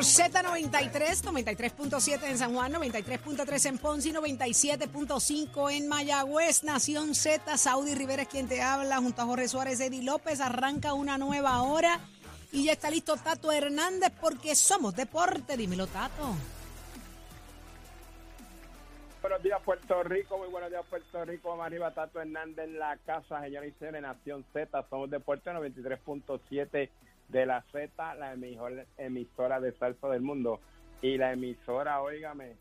por Z93, 93.7 en San Juan, 93.3 en Ponce y 97.5 en Mayagüez. Nación Z, Saudi Rivera es quien te habla, junto a Jorge Suárez, Eddie López. Arranca una nueva hora y ya está listo Tato Hernández porque somos deporte. Dímelo, Tato. Buenos días, Puerto Rico. Muy buenos días, Puerto Rico. Vamos arriba, Tato Hernández en la casa, señora y señores, Nación Z. Somos Deporte 93.7 de la Z, la mejor emisora de salsa del mundo. Y la emisora, óigame,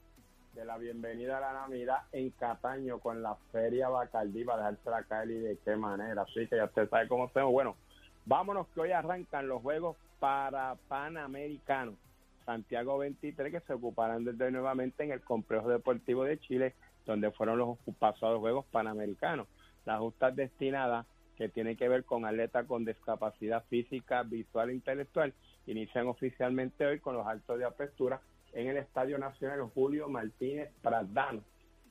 de la bienvenida a la Navidad en Cataño con la Feria Bacardí para dejársela caer y de qué manera. Así que ya usted sabe cómo hacemos. Bueno, vámonos que hoy arrancan los juegos para Panamericanos. Santiago 23 que se ocuparán desde nuevamente en el Complejo Deportivo de Chile, donde fueron los pasados Juegos Panamericanos. Las justas destinadas que tienen que ver con atletas con discapacidad física, visual e intelectual inician oficialmente hoy con los actos de apertura en el Estadio Nacional Julio Martínez Pradano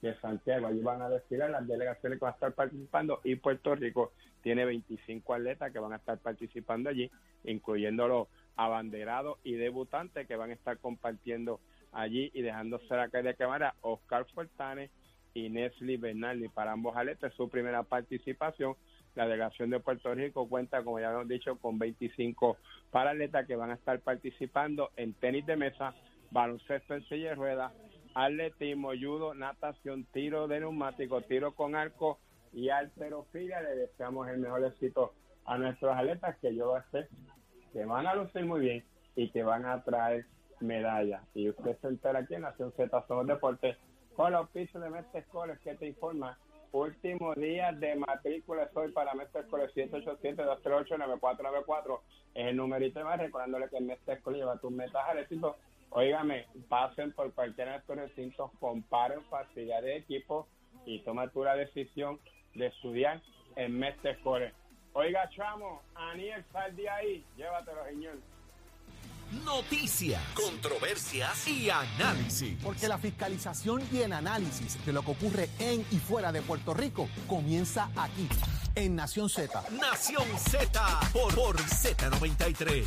de Santiago. Allí van a desfilar las delegaciones que van a estar participando y Puerto Rico tiene 25 atletas que van a estar participando allí, incluyendo los abanderados y debutantes que van a estar compartiendo allí y dejándose la calle de cámara Oscar Fortanes y Nestle Bernaldi. Para ambos atletas, su primera participación. La delegación de Puerto Rico cuenta, como ya hemos dicho, con 25 atletas que van a estar participando en tenis de mesa, baloncesto en silla de ruedas, atletismo, judo, natación, tiro de neumático, tiro con arco y alterofilia. Le deseamos el mejor éxito a nuestros atletas que yo sé que van a lucir muy bien y que van a traer medallas. Y usted se entera aquí en Nación Z Somos Deportes con los pisos de Mestre Escoles que te informa. Último día de matrícula hoy para Mestre Escoles 787-238-9494. Es el numerito más recordándole que Mestre Escoles lleva tus metas al éxito. Pasen por cualquiera de estos recintos, comparen facilidad de equipo y toma tú la decisión de estudiar en Mestre Escoles. Oiga, chamo, Aniel, sal de ahí. Llévatelo, señor. Noticias, controversias y análisis. Porque la fiscalización y el análisis de lo que ocurre en y fuera de Puerto Rico comienza aquí, en Nación Z. Nación Z por, por Z93.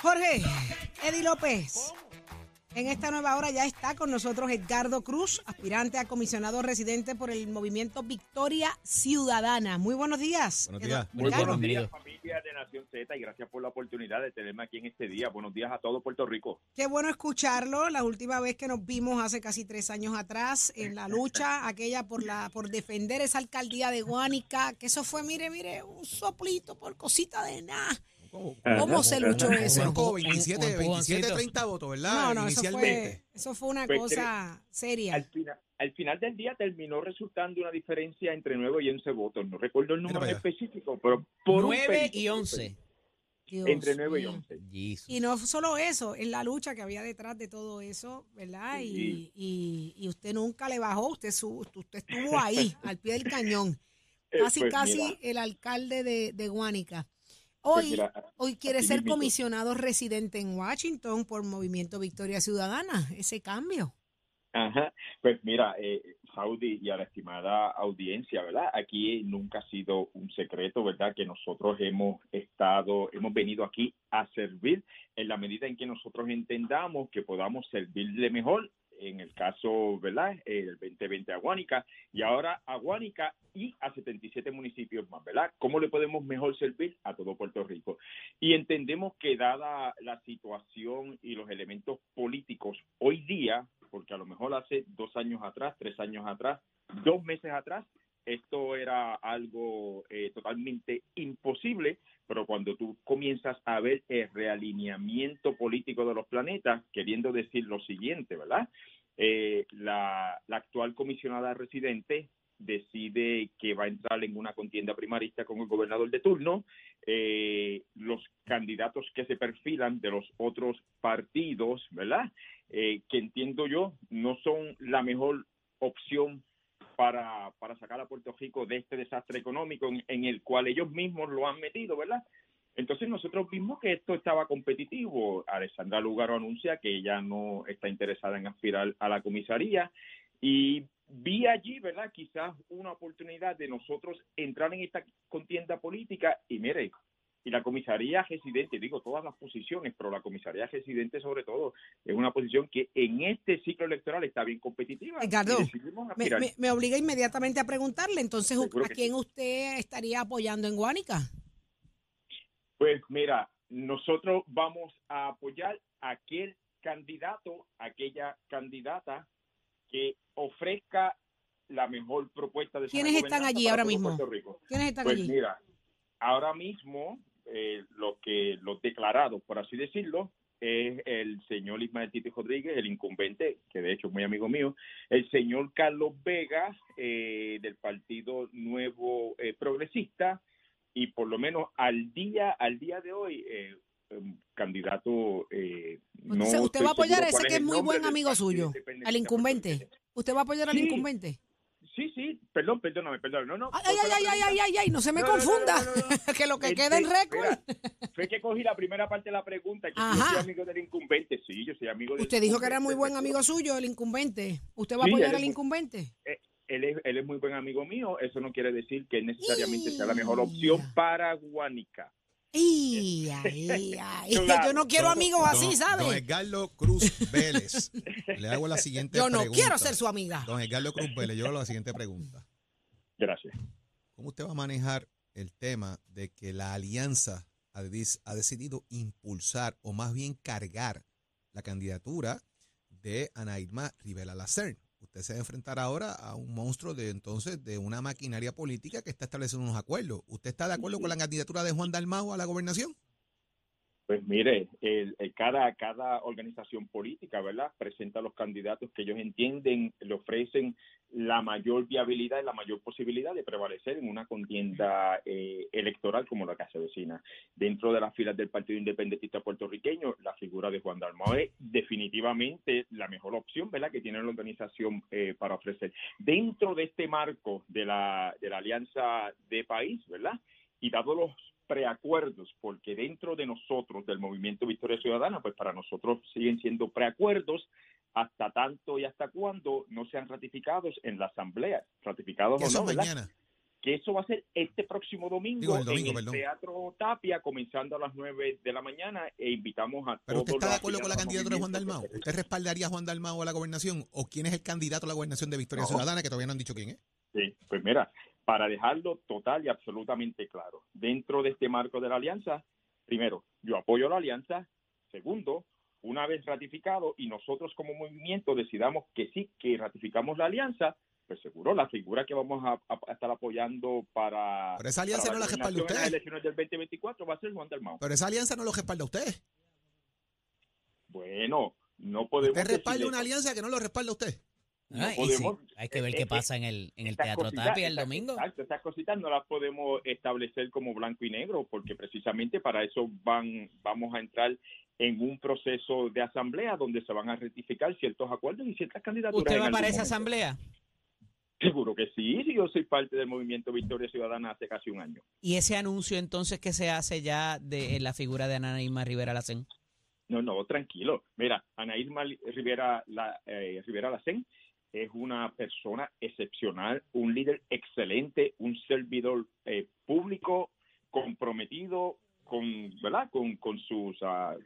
Jorge, Eddie López. En esta nueva hora ya está con nosotros Edgardo Cruz, aspirante a comisionado residente por el movimiento Victoria Ciudadana. Muy buenos días. Buenos días. Muy buenos días, familia de Nación Z, y gracias por la oportunidad de tenerme aquí en este día. Buenos días a todo Puerto Rico. Qué bueno escucharlo. La última vez que nos vimos hace casi tres años atrás en la lucha aquella por la por defender esa alcaldía de Guánica, que eso fue, mire, mire, un soplito por cosita de nada. ¿Cómo se luchó eso? Como 27, 27, 30 votos, ¿verdad? No, no, eso fue, eso fue una Pues, cosa seria. Al final, al final del día terminó resultando una diferencia entre 9 y 11 votos. No recuerdo el número específico, pero por un 9 pelito, y 11. Dios Entre 9 y mío. 11. Jesus. Y no solo eso, es la lucha que había detrás de todo eso, ¿verdad? Y, Sí. y, y usted nunca le bajó, usted, su- usted estuvo ahí, al pie del cañón. Eh, Casi, pues casi mira, el alcalde de, de Guánica. Pues Hoy, mira, hoy quiere ser comisionado residente en Washington por Movimiento Victoria Ciudadana. Ese cambio. Ajá, pues mira, eh, Saudi y a la estimada audiencia, ¿verdad? Aquí nunca ha sido un secreto, ¿verdad? Que nosotros hemos estado, hemos venido aquí a servir en la medida en que nosotros entendamos que podamos servirle mejor, en el caso, ¿verdad? El 2020 a Guánica y ahora a Guánica y a 77 municipios más, ¿verdad? ¿Cómo le podemos mejor servir a todo Puerto Rico? Y entendemos que dada la situación y los elementos políticos hoy día, porque a lo mejor hace dos años atrás, tres años atrás, dos meses atrás, esto era algo eh, totalmente imposible, pero cuando tú comienzas a ver el realineamiento político de los planetas, queriendo decir lo siguiente, ¿verdad? Eh, la, actual comisionada residente decide que va a entrar en una contienda primarista con el gobernador de turno, eh, los candidatos que se perfilan de los otros partidos, ¿verdad? Eh, que entiendo yo no son la mejor opción para, sacar a Puerto Rico de este desastre económico en, en el cual ellos mismos lo han metido, ¿verdad? Entonces nosotros vimos que esto estaba competitivo. Alessandra Lugaro anuncia que ella no está interesada en aspirar a la comisaría Y vi allí, ¿verdad? Quizás una oportunidad de nosotros entrar en esta contienda política y mire, y la comisaría residente, digo todas las posiciones, pero la comisaría residente sobre todo es una posición que en este ciclo electoral está bien competitiva. Ricardo, Me, aspirar. me- me obliga inmediatamente a preguntarle, entonces, Seguro ¿a quién usted estaría apoyando en Guánica? Pues mira, nosotros vamos a apoyar a aquel candidato, aquella candidata que ofrezca la mejor propuesta de ¿Quiénes están allí ahora mismo? ¿Quiénes están Pues allí? mira, ahora mismo eh, lo que los declarados, por así decirlo, es el señor Ismael Titi Rodríguez, el incumbente, que de hecho es muy amigo mío, el señor Carlos Vega eh, del Partido Nuevo eh, Progresista y por lo menos al día al día de hoy eh, candidato eh, no ¿usted va a apoyar a ese que es muy buen amigo suyo, al incumbente? ¿Usted va a apoyar al incumbente? Sí, sí, perdón, perdóname, perdóname. No, no. Ay, ay, ay, ay, ay, ay, ay, no se me No, confunda, no, que lo que Este, queda en récord. Fue que cogí la primera parte de la pregunta, que Ajá. yo soy amigo del incumbente. Sí, yo soy amigo del Usted dijo que era muy buen amigo suyo, el incumbente. ¿Usted va a apoyar al incumbente? Él es, él es muy buen amigo mío. Eso no quiere decir que necesariamente sea la mejor opción para Guanica. Ay, ay, ay. Claro. Yo no quiero Don- amigos así, don- ¿sabe? Don Edgardo Cruz Vélez. Le hago la siguiente Yo no pregunta. quiero ser su amiga. Don Edgardo Cruz Vélez, yo le hago la siguiente pregunta. Gracias. ¿Cómo usted va a manejar el tema de que la alianza ha, ha decidido impulsar o más bien cargar la candidatura de Ana Irma Rivera Lacern? Usted se va a enfrentar ahora a un monstruo de entonces de una maquinaria política que está estableciendo unos acuerdos. ¿Usted está de acuerdo con la candidatura de Juan Dalmau a la gobernación? Pues mire, el- cada, cada organización política, ¿verdad? Presenta los candidatos que ellos entienden, le ofrecen la mayor viabilidad y la mayor posibilidad de prevalecer en una contienda eh, electoral como la que se vecina. Dentro de las filas del Partido Independentista puertorriqueño, la figura de Juan Dalmau es definitivamente la mejor opción, ¿verdad? Que tiene la organización eh, para ofrecer. Dentro de este marco de la, de la alianza de país, ¿verdad? Y dado los preacuerdos, porque dentro de nosotros, del movimiento Victoria Ciudadana, pues para nosotros siguen siendo preacuerdos hasta tanto y hasta cuando no sean ratificados en la Asamblea, ratificados o no, ¿verdad? mañana. Que eso va a ser este próximo domingo, Digo, el domingo, en el perdón. Teatro Tapia, comenzando a las 9 de la mañana, e invitamos a ¿Pero usted todos está de acuerdo con la candidatura de Juan se ¿Usted respaldaría a Juan Dalmau a la gobernación? ¿O quién es el candidato a la gobernación de Victoria No. Ciudadana que todavía no han dicho quién es? Sí, pues mira, para dejarlo total y absolutamente claro, dentro de este marco de la alianza, primero, yo apoyo la alianza, segundo, una vez ratificado y nosotros como movimiento decidamos que sí, que ratificamos la alianza, pues seguro la figura que vamos a, a- a estar apoyando para, Pero esa alianza para no la respalda en las usted. elecciones del 2024 va a ser Juan Dalmau. Pero esa alianza no lo respalda usted. Bueno, no podemos Usted respalda una alianza que no lo respalda usted. No Ah, sí, podemos- hay que ver eh, qué eh, pasa en el, en el Teatro cositas- Tapia el domingo. Exacto, estas cositas no las podemos establecer como blanco y negro, porque precisamente para eso van, vamos a entrar en un proceso de asamblea donde se van a rectificar ciertos acuerdos y ciertas candidaturas. ¿Usted va para esa momento. asamblea? Seguro que sí, si yo soy parte del movimiento Victoria Ciudadana hace casi un año. ¿Y ese anuncio entonces que se hace ya de la figura de Ana Irma Rivera Lacen? No, no, tranquilo. Mira, Ana Irma Rivera, la, eh, Rivera Lacén es una persona excepcional, un líder excelente, un servidor eh, público comprometido con, ¿verdad? Con, con sus, ah,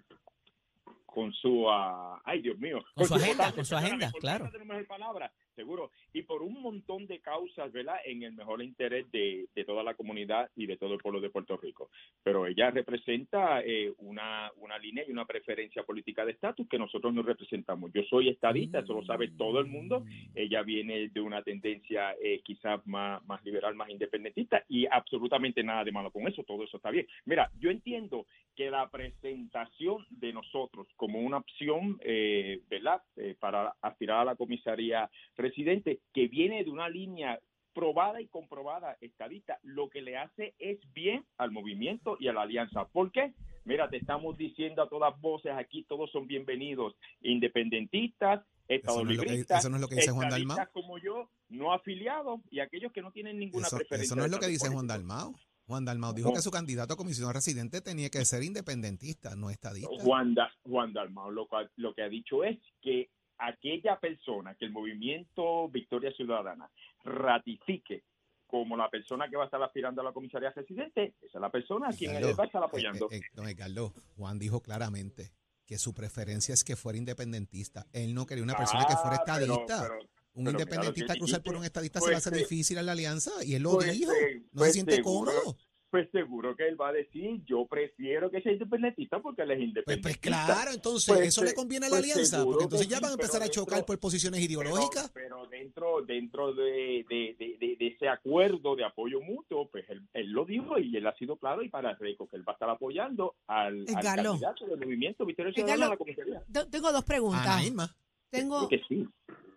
con su, ah, ay Dios mío, Con su agenda, con su agenda, claro. palabra, seguro, y por un montón de causas, ¿verdad? En el mejor interés de, de toda la comunidad y de todo el pueblo de Puerto Rico. Pero ella representa eh, una, una línea y una preferencia política de estatus que nosotros no representamos. Yo soy estadista, eso lo sabe todo el mundo. Ella viene de una tendencia eh, quizás más, más liberal, más independentista y absolutamente nada de malo con eso, todo eso está bien. Mira, yo entiendo que la presentación de nosotros como una opción, eh, ¿verdad?, Eh, para aspirar a la comisaría residente, que viene de una línea probada y comprobada estadista, lo que le hace es bien al movimiento y a la alianza. ¿Por qué? Mira, te estamos diciendo a todas voces aquí, todos son bienvenidos, independentistas, Eso no es lo que- estadolibristas, eso no es lo que dice Juan estadistas Dalmau. como yo, no afiliados y aquellos que no tienen ninguna Eso, preferencia. eso no es lo que dice Juan. Dalmau. Juan Dalmau dijo No. que su candidato a comisión residente tenía que ser independentista, no estadista. Juan, Da- Juan Dalmau lo, cual- lo que ha dicho es que aquella persona que el movimiento Victoria Ciudadana ratifique como la persona que va a estar aspirando a la comisaría residente, esa es la persona a quien él va a estar apoyando. eh, eh, don Edgardo, Juan dijo claramente que su preferencia es que fuera independentista. Él no quería una persona que fuera Ah, pero- estadista. pero- un pero independentista cruzar por un estadista se Pues le hace se- difícil en la alianza y él lo Pues, dijo. No pues se siente seguro, cómodo. Pues seguro que él va a decir, yo prefiero que sea independentista porque él es Pues, independentista. pues claro, entonces Pues, eso le eh, conviene a la pues alianza, porque entonces ya van a empezar a chocar dentro- por posiciones ideológicas. pero dentro dentro de, de, de- de- de ese acuerdo de apoyo mutuo, pues él, él lo dijo y él ha sido claro y para Reco que él va a estar apoyando al, candidato del movimiento Victoria Edgardo. Ciudadana a la comisaría. Te- Tengo dos preguntas. Irma. Sí.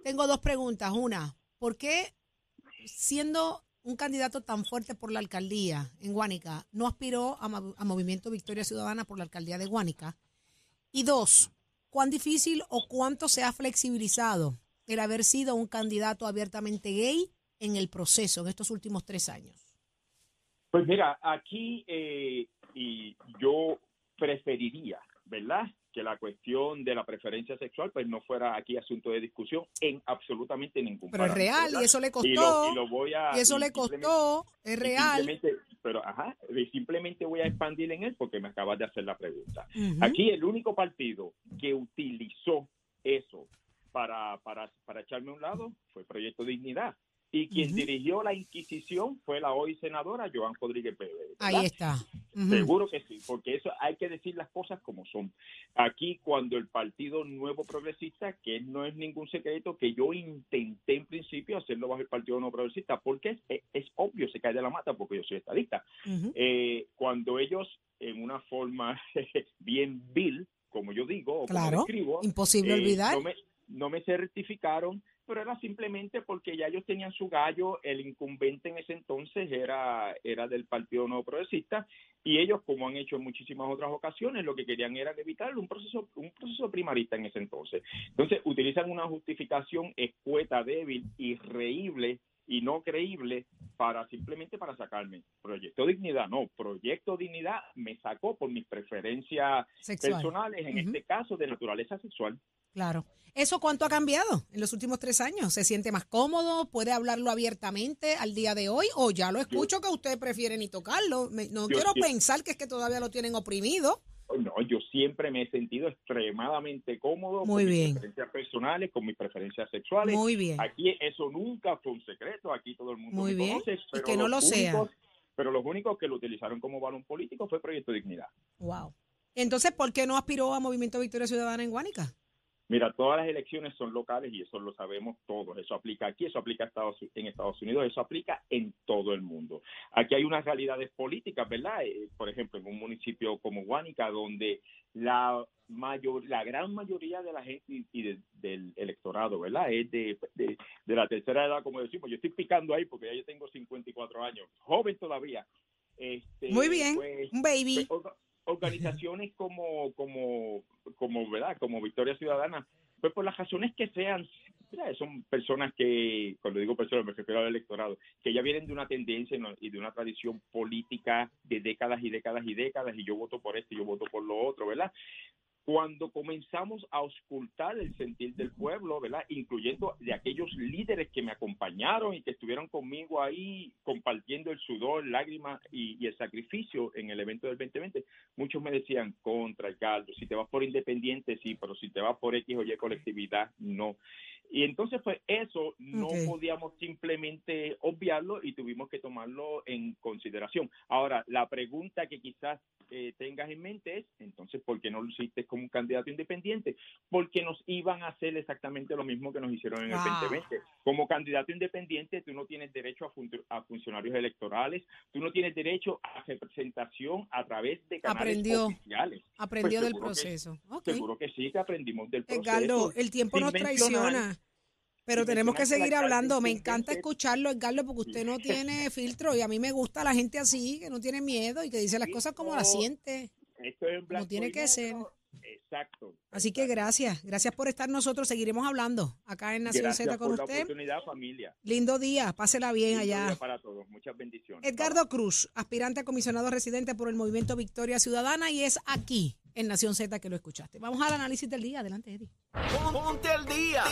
tengo dos preguntas. Una, ¿por qué siendo un candidato tan fuerte por la alcaldía en Guánica no aspiró a, Mo- a Movimiento Victoria Ciudadana por la alcaldía de Guánica? Y dos, ¿cuán difícil o cuánto se ha flexibilizado el haber sido un candidato abiertamente gay en el proceso en estos últimos tres años? Pues mira, aquí eh, yo preferiría, la cuestión de la preferencia sexual pues no fuera aquí asunto de discusión en absolutamente ningún Pero es real ¿verdad? y eso le Y costó. lo, y lo voy a Y eso y le costó, es real. pero ajá, y simplemente voy a expandir en él porque me acabas de hacer la pregunta. Aquí el único partido que utilizó eso para, para, para echarme a un lado fue Proyecto Dignidad. Y quien dirigió la Inquisición fue la hoy senadora Joan Rodríguez Pérez. Ahí está. Seguro que sí, porque eso hay que decir las cosas como son. Aquí cuando el Partido Nuevo Progresista, que no es ningún secreto, que yo intenté en principio hacerlo bajo el Partido Nuevo Progresista, porque es, es obvio, se cae de la mata porque yo soy estadista. Eh, cuando ellos, en una forma bien vil, como yo digo, o Claro, como escribo, imposible eh, olvidar. no me, no me certificaron, pero era simplemente porque ya ellos tenían su gallo, el incumbente en ese entonces era, era del Partido Nuevo Progresista, y ellos, como han hecho en muchísimas otras ocasiones, lo que querían era evitar un proceso, un proceso primarista en ese entonces. Entonces, utilizan una justificación escueta, débil, irreíble y no creíble para simplemente para sacarme. Proyecto Dignidad, no, Proyecto Dignidad me sacó por mis preferencias Sexual. personales, en este caso de naturaleza sexual. Claro. ¿Eso cuánto ha cambiado en los últimos tres años? ¿Se siente más cómodo? ¿Puede hablarlo abiertamente al día de hoy? ¿O ya lo escucho que usted prefiere ni tocarlo? Me- no Yo quiero pensar que es que todavía lo tienen oprimido. No, yo siempre me he sentido extremadamente cómodo Muy con bien. mis preferencias personales, con mis preferencias sexuales. Muy bien. Aquí eso nunca fue un secreto, aquí todo el mundo Muy me bien. conoce. Y pero que no lo sea. únicos- Pero los únicos que lo utilizaron como balón político fue Proyecto Dignidad. Wow. Entonces, ¿por qué no aspiró a Movimiento Victoria Ciudadana en Guánica? Mira, todas las elecciones son locales y eso lo sabemos todos. Eso aplica aquí, eso aplica Estados- en Estados Unidos, eso aplica en todo el mundo. Aquí hay unas realidades políticas, ¿verdad? Eh, por ejemplo, en un municipio como Guánica, donde la mayor, la gran mayoría de la gente y, y de- del electorado, ¿verdad? Es de, de, de la tercera edad, como decimos. Yo estoy picando ahí porque ya yo tengo 54 años, joven todavía. Este, Muy bien. pues, Un baby. pues, organizaciones como como como verdad como Victoria Ciudadana. Pues por las razones que sean ¿verdad? son personas que cuando digo personas me refiero al electorado que ya vienen de una tendencia y de una tradición política de décadas y décadas y décadas y yo voto por esto y yo voto por lo otro verdad cuando comenzamos a auscultar el sentir del pueblo, ¿verdad? Incluyendo de aquellos líderes que me acompañaron y que estuvieron conmigo ahí compartiendo el sudor, lágrimas y, y el sacrificio en el evento del 2020, muchos me decían contra el caldo, si te vas por independiente, sí, pero si te vas por X o Y colectividad, no. Y entonces, pues eso no podíamos simplemente obviarlo y tuvimos que tomarlo en consideración. Ahora, la pregunta que quizás eh, tengas en mente es, entonces, ¿por qué no lo hiciste como un candidato independiente? Porque nos iban a hacer exactamente lo mismo que nos hicieron en el Ah. 2020. Como candidato independiente, tú no tienes derecho a, fun- a funcionarios electorales, tú no tienes derecho a representación a través de canales Aprendió. oficiales. Aprendió Pues del que- proceso. Seguro que sí, que aprendimos del proceso. Edgardo, el tiempo Sin nos traiciona. Pero tenemos que seguir la hablando. Me encanta escucharlo, Edgardo, porque usted no tiene filtro y a mí me gusta la gente así, que no tiene miedo y que dice las cosas como las No, siente. Esto es en blanco tiene y que ser. Exacto. Así que gracias, gracias por estar nosotros. Seguiremos hablando acá en Nación Gracias Z con por la usted. oportunidad, familia. Lindo día, pásela bien Lindo allá. día para todos. Muchas bendiciones. Edgardo Cruz, aspirante a comisionado residente por el Movimiento Victoria Ciudadana y es aquí en Nación Z que lo escuchaste. Vamos al análisis del día. Adelante, Eddie. Ponte al día.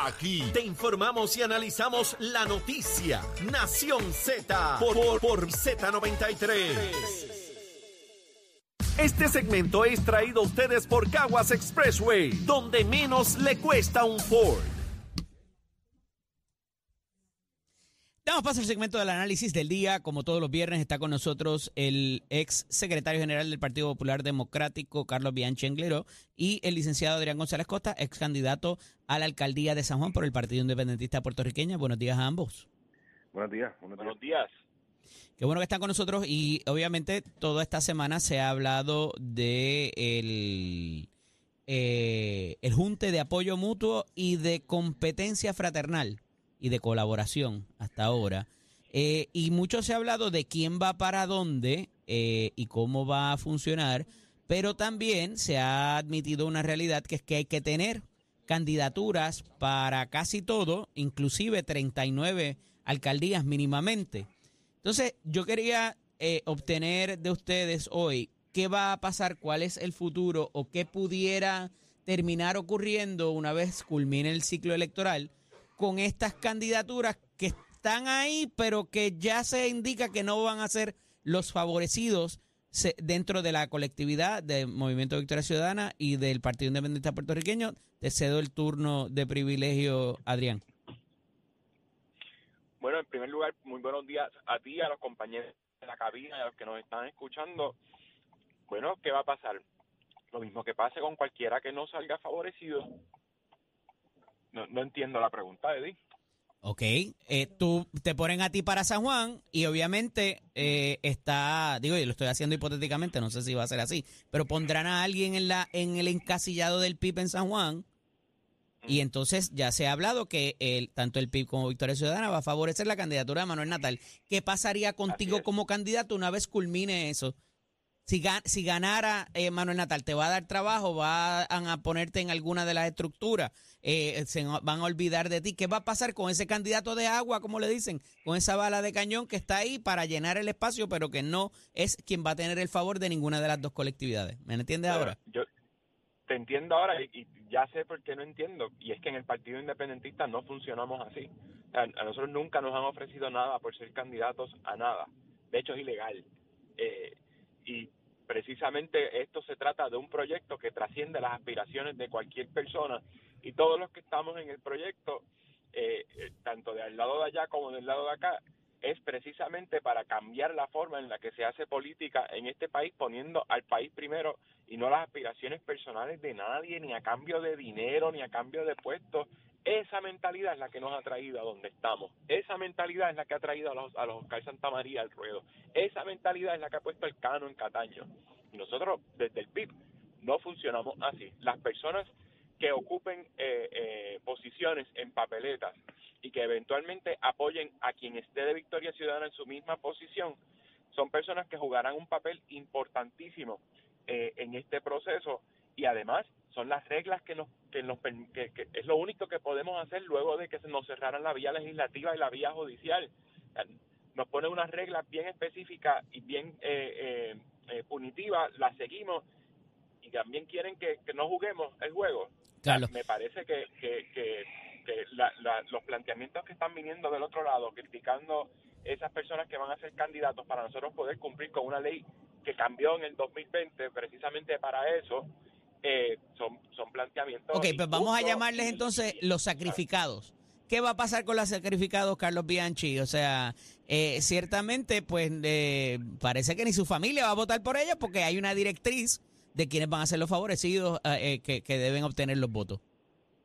Aquí te informamos y analizamos la noticia. Nación Z por, por, por Z93. Este segmento es traído a ustedes por Caguas Expressway, donde menos le cuesta un Ford. Damos paso al segmento del análisis del día. Como todos los viernes, está con nosotros el ex secretario general del Partido Popular Democrático, Carlos Bianchi Englero, y el licenciado Adrián González Costa, ex candidato a la alcaldía de San Juan por el Partido Independentista Puertorriqueño. Buenos días a ambos. Buenos días. Buenos días. Buenos días. Qué bueno que están con nosotros y obviamente toda esta semana se ha hablado de el, eh, el junte de apoyo mutuo y de competencia fraternal y de colaboración hasta ahora. Eh, y mucho se ha hablado de quién va para dónde eh, y cómo va a funcionar, pero también se ha admitido una realidad que es que hay que tener candidaturas para casi todo, inclusive 39 alcaldías mínimamente. Entonces, yo quería eh, obtener de ustedes hoy qué va a pasar, cuál es el futuro o qué pudiera terminar ocurriendo una vez culmine el ciclo electoral con estas candidaturas que están ahí, pero que ya se indica que no van a ser los favorecidos dentro de la colectividad del Movimiento Victoria Ciudadana y del Partido Independiente Puertorriqueño. Te cedo el turno de privilegio, Adrián. Bueno, en primer lugar, muy buenos días a ti, a los compañeros de la cabina a los que nos están escuchando. Bueno, ¿qué va a pasar? Lo mismo que pase con cualquiera que no salga favorecido. No, no entiendo la pregunta, Eddie. Ok, eh, tú te ponen a ti para San Juan y obviamente eh, está, digo, yo lo estoy haciendo hipotéticamente, no sé si va a ser así, pero pondrán a alguien en la en el encasillado del PIB en San Juan y entonces ya se ha hablado que el, tanto el PIB como Victoria Ciudadana va a favorecer la candidatura de Manuel Natal. ¿Qué pasaría contigo como candidato una vez culmine eso? Si, ga- si ganara eh, Manuel Natal, ¿te va a dar trabajo? ¿Van a ponerte en alguna de las estructuras? Eh, ¿Se van a olvidar de ti? ¿Qué va a pasar con ese candidato de agua, como le dicen? Con esa bala de cañón que está ahí para llenar el espacio, pero que no es quien va a tener el favor de ninguna de las dos colectividades. ¿Me entiendes ahora? Yo te entiendo ahora y, y ya sé por qué no entiendo. Y es que en el Partido Independentista no funcionamos así. A nosotros nunca nos han ofrecido nada por ser candidatos a nada. De hecho, es ilegal. Eh, y precisamente esto se trata de un proyecto que trasciende las aspiraciones de cualquier persona y todos los que estamos en el proyecto, eh, eh, tanto del lado de allá como del lado de acá, es precisamente para cambiar la forma en la que se hace política en este país, poniendo al país primero y no las aspiraciones personales de nadie, ni a cambio de dinero, ni a cambio de puestos. Esa mentalidad es la que nos ha traído a donde estamos. Esa mentalidad es la que ha traído a los, a los Oscar Santa María al ruedo. Esa mentalidad es la que ha puesto el cano en Cataño. Nosotros, desde el PIB, no funcionamos así. Las personas que ocupen eh, eh, posiciones en papeletas y que eventualmente apoyen a quien esté de Victoria Ciudadana en su misma posición, son personas que jugarán un papel importantísimo eh, en este proceso. Y además son las reglas que nos que nos que, que es lo único que podemos hacer luego de que se nos cerraran la vía legislativa y la vía judicial. Nos pone unas reglas bien específicas y bien eh, eh, eh, punitivas las seguimos y también quieren que no juguemos el juego Me parece que, que, que, que la- la- los planteamientos que están viniendo del otro lado, criticando esas personas que van a ser candidatos para nosotros poder cumplir con una ley que cambió en el 2020 precisamente para eso, eh, son, son planteamientos. Ok, pues vamos a llamarles entonces los sacrificados. ¿Qué va a pasar con los sacrificados, Carlos Bianchi? O sea, eh, ciertamente, pues eh, parece que ni su familia va a votar por ellos porque hay una directriz de quienes van a ser los favorecidos eh, eh, que, que deben obtener los votos.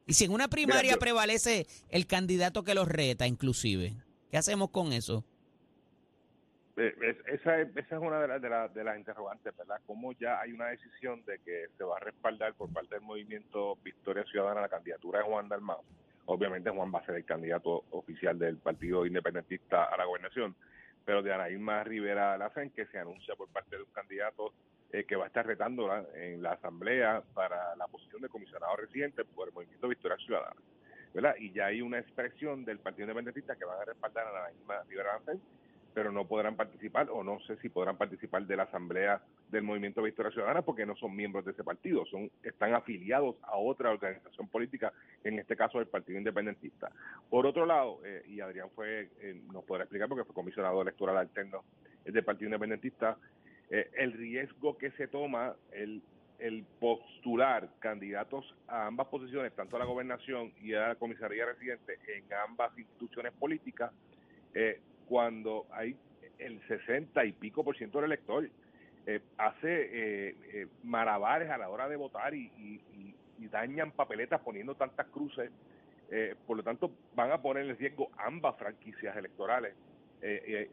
Y si en una primaria prevalece el candidato que los reta, inclusive, ¿qué hacemos con eso? Eh, es- esa, es, esa es una de las, de, las- de las interrogantes, ¿verdad? Cómo ya hay una decisión de que se va a respaldar por parte del movimiento Victoria Ciudadana la candidatura de Juan Dalmau. Obviamente Juan va a ser el candidato oficial del Partido Independentista a la gobernación, pero de Ana Irma Rivera Lacen, que se anuncia por parte de un candidato eh, que va a estar retando en la asamblea para la posición de comisionado residente por el movimiento Victoria Ciudadana. ¿verdad? Y ya hay una expresión del Partido Independentista que van a respaldar a Ana Irma Rivera pero no podrán participar o no sé si podrán participar de la asamblea del Movimiento Victoria Ciudadana porque no son miembros de ese partido, son están afiliados a otra organización política, en este caso el Partido Independentista. Por otro lado, eh, y Adrián fue eh, nos podrá explicar porque fue comisionado electoral alterno del Partido Independentista, eh, el riesgo que se toma el el postular candidatos a ambas posiciones, tanto a la gobernación y a la comisaría residente en ambas instituciones políticas, eh, cuando hay el 60 y pico por ciento del elector eh, hace eh, eh, malabares a la hora de votar y, dañan papeletas poniendo tantas cruces. por lo tanto, van a poner en riesgo ambas franquicias electorales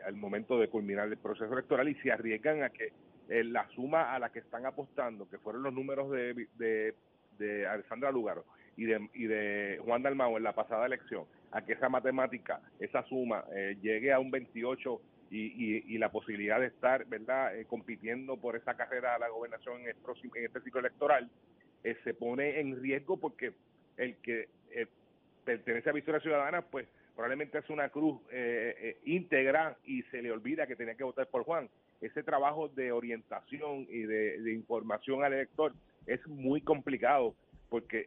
al momento de culminar el proceso electoral y se arriesgan a que la suma a la que están apostando, que fueron los números de, de, de Alexandra Lugaro y de, y de Juan Dalmao en la pasada elección, a que esa matemática, esa suma, eh, llegue a un 28 y, y, la posibilidad de estar, ¿verdad?, eh, compitiendo por esa carrera a la gobernación en, el próximo, en este ciclo electoral, eh, se pone en riesgo porque el que pertenece a Victoria Ciudadana, pues probablemente es una cruz íntegra y se le olvida que tenía que votar por Juan. Ese trabajo de orientación y de, información al elector es muy complicado porque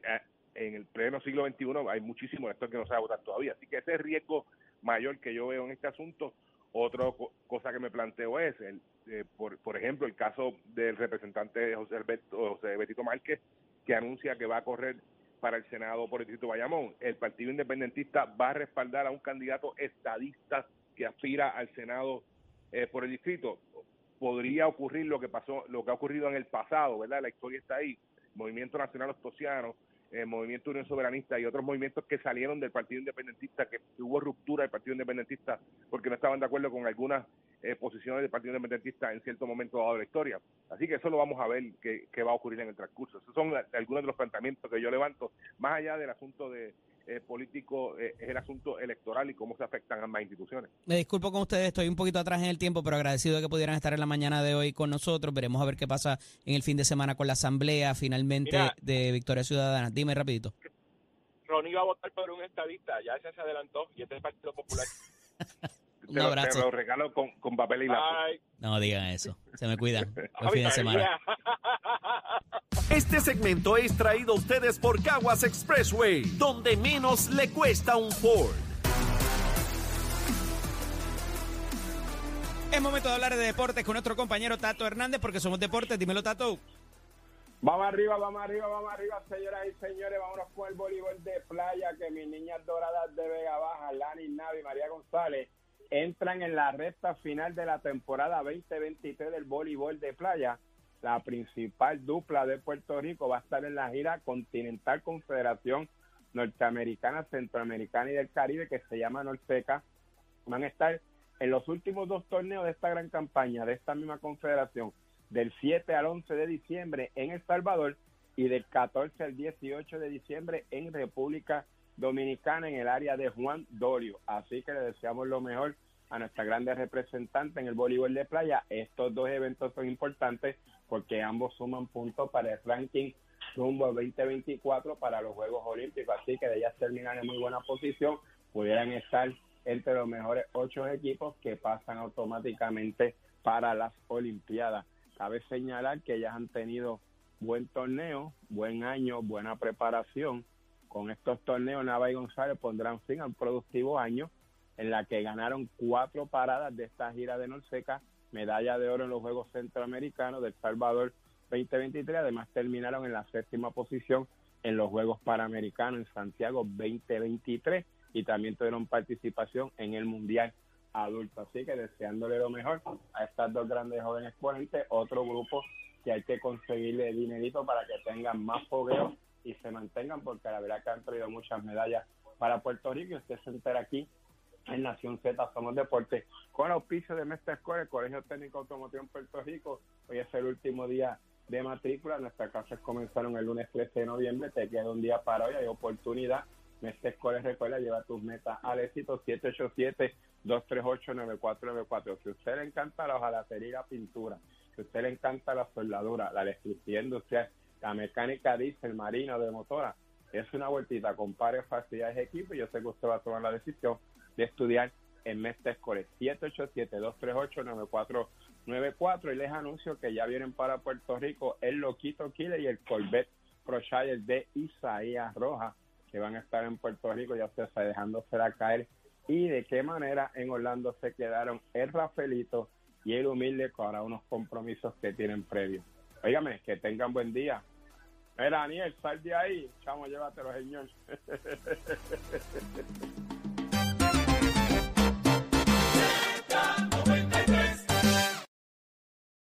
en el pleno siglo XXI hay muchísimos electores que no saben votar todavía. Así que ese riesgo mayor que yo veo en este asunto, otra cosa que me planteo es, el, eh, por, por ejemplo, el caso del representante José, Alberto, José Betito Márquez, que anuncia que va a correr para el Senado por el Distrito Bayamón. El Partido Independentista va a respaldar a un candidato estadista que aspira al Senado eh, por el distrito. Podría ocurrir lo que pasó, lo que ha ocurrido en el pasado, ¿verdad? La historia está ahí. Movimiento Nacional Ostosiano el Movimiento Unión Soberanista y otros movimientos que salieron del Partido Independentista, que hubo ruptura del Partido Independentista porque no estaban de acuerdo con algunas eh, posiciones del Partido Independentista en cierto momento dado de la historia. Así que eso lo vamos a ver qué va a ocurrir en el transcurso. Esos son algunos de los planteamientos que yo levanto, más allá del asunto de eh, político eh, es el asunto electoral y cómo se afectan ambas instituciones. Me disculpo con ustedes, estoy un poquito atrás en el tiempo, pero agradecido de que pudieran estar en la mañana de hoy con nosotros. Veremos a ver qué pasa en el fin de semana con la asamblea finalmente de Victoria Ciudadana. Dime rapidito. Ronnie iba a votar por un estadista, ya se adelantó y este es el Partido Popular. un abrazo. Te lo regalo con, con papel y lápiz. No digan eso. Se me cuidan. Buen fin de semana. Este segmento es traído a ustedes por Caguas Expressway, donde menos le cuesta un Ford. Es momento de hablar de deportes con nuestro compañero Tato Hernández, porque somos deportes. Dímelo, Tato. Vamos arriba, vamos arriba, vamos arriba, señoras y señores. Vámonos con el voleibol de playa que mis niñas doradas de Vega Baja, Lani Navi, María González, entran en la recta final de la temporada 2023 del voleibol de playa la principal dupla de Puerto Rico va a estar en la gira Continental Confederación Norteamericana, Centroamericana y del Caribe, que se llama Norteca. Van a estar en los últimos dos torneos de esta gran campaña, de esta misma confederación, del 7 al 11 de diciembre en El Salvador y del 14 al 18 de diciembre en República en el área de Juan Dorio. Así que le deseamos lo mejor a nuestra grande representante en el voleibol de playa. Estos dos eventos son importantes porque ambos suman puntos para el ranking rumbo 2024 para los Juegos Olímpicos. Así que de ellas terminan en muy buena posición, pudieran estar entre los mejores ocho equipos que pasan automáticamente para las Olimpiadas. Cabe señalar que ellas han tenido buen torneo, buen año, buena preparación. Con estos torneos, Nava y González pondrán fin al productivo año en la que ganaron cuatro paradas de esta gira de Norseca, medalla de oro en los Juegos Centroamericanos del Salvador 2023, además terminaron en la séptima posición en los Juegos Panamericanos en Santiago 2023 y también tuvieron participación en el Mundial Adulto. Así que deseándole lo mejor a estas dos grandes jóvenes ponentes, otro grupo que hay que conseguirle dinerito para que tengan más fogueo y se mantengan, porque la verdad que han traído muchas medallas para Puerto Rico y usted se entera aquí en Nación Z Somos Deportes, con auspicio de Mestre Escuela, el Colegio Técnico Automotriz en Puerto Rico. Hoy es el último día de matrícula. Nuestras clases comenzaron el lunes 13 de noviembre. Te queda un día para hoy. Hay oportunidad. Mestre Escuela recuerda, lleva tus metas al éxito 787-238-9494. Si a usted le encanta la hojalatería y la pintura, si a usted le encanta la soldadura, la electricidad industrial, la mecánica diésel, marino, de motora, es una vueltita, compare facilidades de equipo y yo sé que usted va a tomar la decisión de estudiar en Mestre Escoles. 787-238-9494. Y les anuncio que ya vienen para Puerto Rico el Loquito Killer y el Corvette Prochire de Isaías Rojas, que van a estar en Puerto Rico, ya se está dejándosela caer. Y de qué manera en Orlando se quedaron el Rafaelito y el Humilde para unos compromisos que tienen previos. Óigame, que tengan buen día. Mira, Daniel, sal de ahí. Chamo, llévatelo, señor.